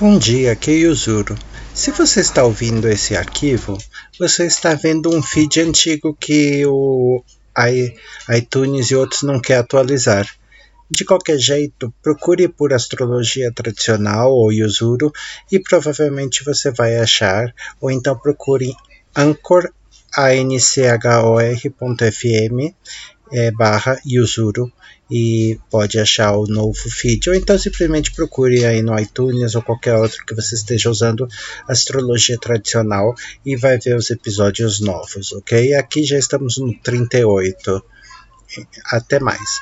Bom dia, aqui é Yuzuru. Se você está ouvindo esse arquivo, você está vendo um feed antigo que o iTunes e outros não quer atualizar. De qualquer jeito, procure por astrologia tradicional ou Yuzuru e provavelmente você vai achar, ou então procure Anchor anchor.fm é, barra Yuzuru e pode achar o novo feed, ou então simplesmente procure aí no iTunes ou qualquer outro que você esteja usando astrologia tradicional e vai ver os episódios novos, ok? Aqui já estamos no 38. Até mais.